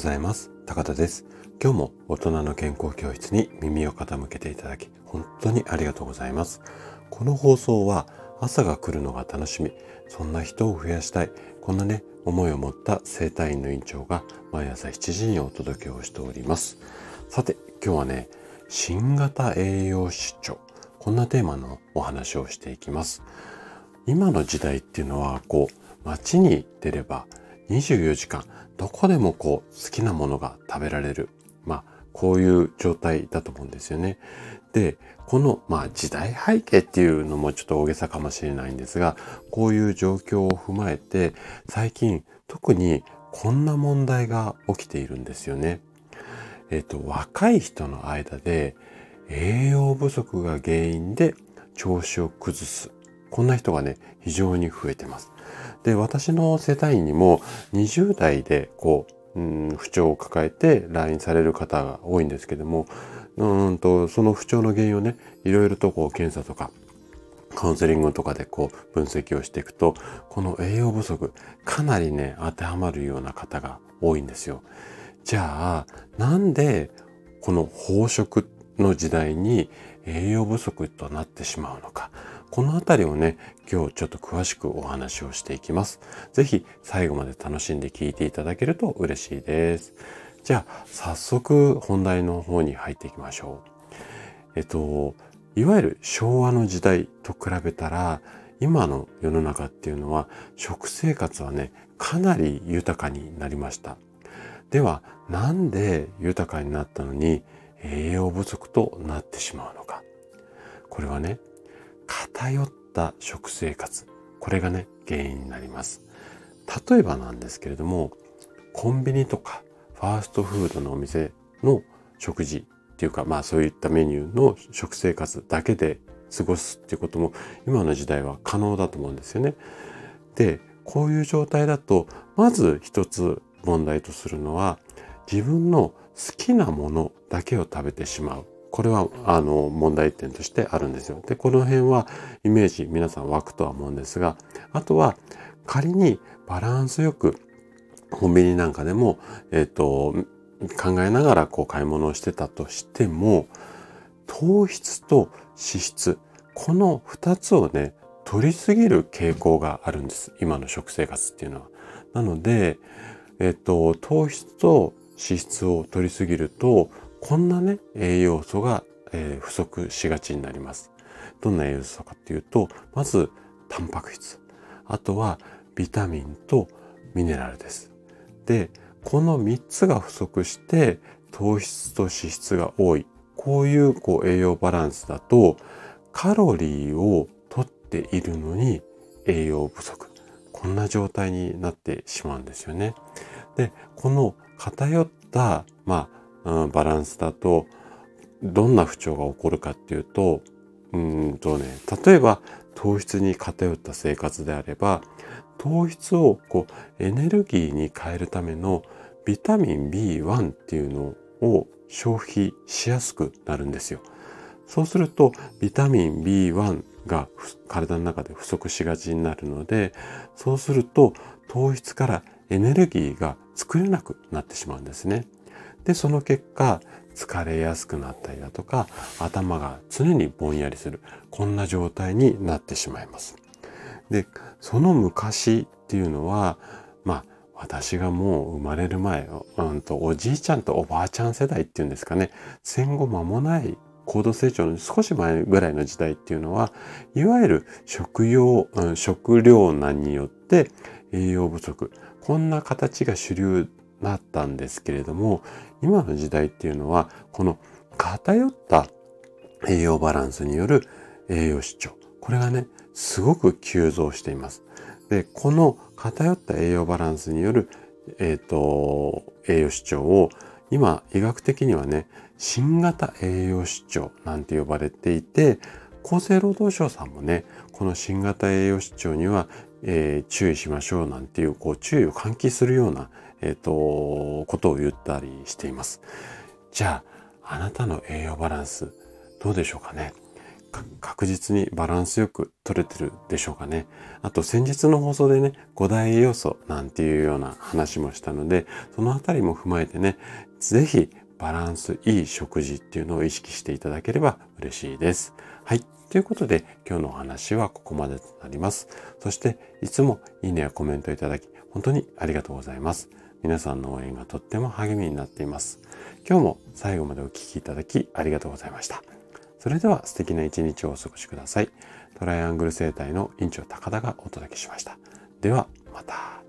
ざいます。高田です。今日も大人の健康教室に耳を傾けていただき本当にありがとうございます。この放送は朝が来るのが楽しみ。そんな人を増やしたい。こんなね思いを持った生体院の院長が毎朝7時にお届けをしております。さて今日はね新型栄養失調。こんなテーマのお話をしていきます。今の時代っていうのはこう街に出れば24時間どこでもこう好きなものが食べられる。まあこういう状態だと思うんですよね。で、このまあ時代背景っていうのもちょっと大げさかもしれないんですが、こういう状況を踏まえて最近特にこんな問題が起きているんですよね。えっ、と、若い人の間で栄養不足が原因で調子を崩す。こんな人がね、非常に増えてます。で、私の世帯にも20代でこう、うん、不調を抱えて来院される方が多いんですけども、うんと、その不調の原因をね、いろいろとこう検査とか、カウンセリングとかでこう分析をしていくと、この栄養不足、かなりね、当てはまるような方が多いんですよ。じゃあ、なんでこの飽食の時代に栄養不足となってしまうのか。このあたりをね、今日ちょっと詳しくお話をしていきます。ぜひ最後まで楽しんで聞いていただけると嬉しいです。じゃあ、早速本題の方に入っていきましょう。えっと、いわゆる昭和の時代と比べたら、今の世の中っていうのは食生活はね、かなり豊かになりました。では、なんで豊かになったのに栄養不足となってしまうのか。これはね、偏った食生活。これがね、原因になります。例えばなんですけれども、コンビニとかファーストフードのお店の食事っていうか、まあそういったメニューの食生活だけで過ごすっていうことも今の時代は可能だと思うんですよね。で、こういう状態だと、まず一つ問題とするのは、自分の好きなものだけを食べてしまう。これはあの問題点としてあるんですよ。で、この辺はイメージ皆さん湧くとは思うんですが、あとは仮にバランスよくコンビニなんかでも、えっ、ー、と、考えながらこう買い物をしてたとしても、糖質と脂質、この二つをね、取りすぎる傾向があるんです。今の食生活っていうのは。なので、えっ、と、糖質と脂質を取りすぎると、こんなね、栄養素が、えー、不足しがちになります。どんな栄養素かっていうと、まず、タンパク質。あとは、ビタミンとミネラルです。で、この3つが不足して、糖質と脂質が多い。こういうこう栄養バランスだと、カロリーを取っているのに栄養不足。こんな状態になってしまうんですよね。で、この偏った、まあ、うん、バランスだと、どんな不調が起こるかっていうと、うんとね、例えば糖質に偏った生活であれば、糖質をこうエネルギーに変えるためのビタミン B1 っていうのを消費しやすくなるんですよ。そうするとビタミン B1 が体の中で不足しがちになるので、そうすると糖質からエネルギーが作れなくなってしまうんですね。で、その結果、疲れやすくなったりだとか、頭が常にぼんやりする。こんな状態になってしまいます。で、その昔っていうのは、まあ、私がもう生まれる前、うんと、おじいちゃんとおばあちゃん世代っていうんですかね、戦後間もない高度成長の少し前ぐらいの時代っていうのは、いわゆる食用、うん、食糧難によって栄養不足、こんな形が主流なったんですけれども、今の時代っていうのは、この偏った栄養バランスによる栄養失調。これがね、すごく急増しています。で、この偏った栄養バランスによる、えっ、ー、と、栄養失調を今医学的にはね、新型栄養失調なんて呼ばれていて、厚生労働省さんもね、この新型栄養失調には、えー、注意しましょうなんていう、こう、注意を喚起するようなえ、ー、と、ことを言ったりしています。じゃあ、あなたの栄養バランス、どうでしょうかね？確実にバランスよく取れてるでしょうかね？あと先日の放送でね、5大栄養素なんていうような話もしたので、そのあたりも踏まえてね、ぜひバランスいい食事っていうのを意識していただければ嬉しいです。はい。ということで今日のお話はここまでとなります。そしていつもいいねやコメントいただき本当にありがとうございます。皆さんの応援がとっても励みになっています。今日も最後までお聴きいただきありがとうございました。それでは素敵な一日をお過ごしください。トライアングル生態の院長高田がお届けしました。ではまた。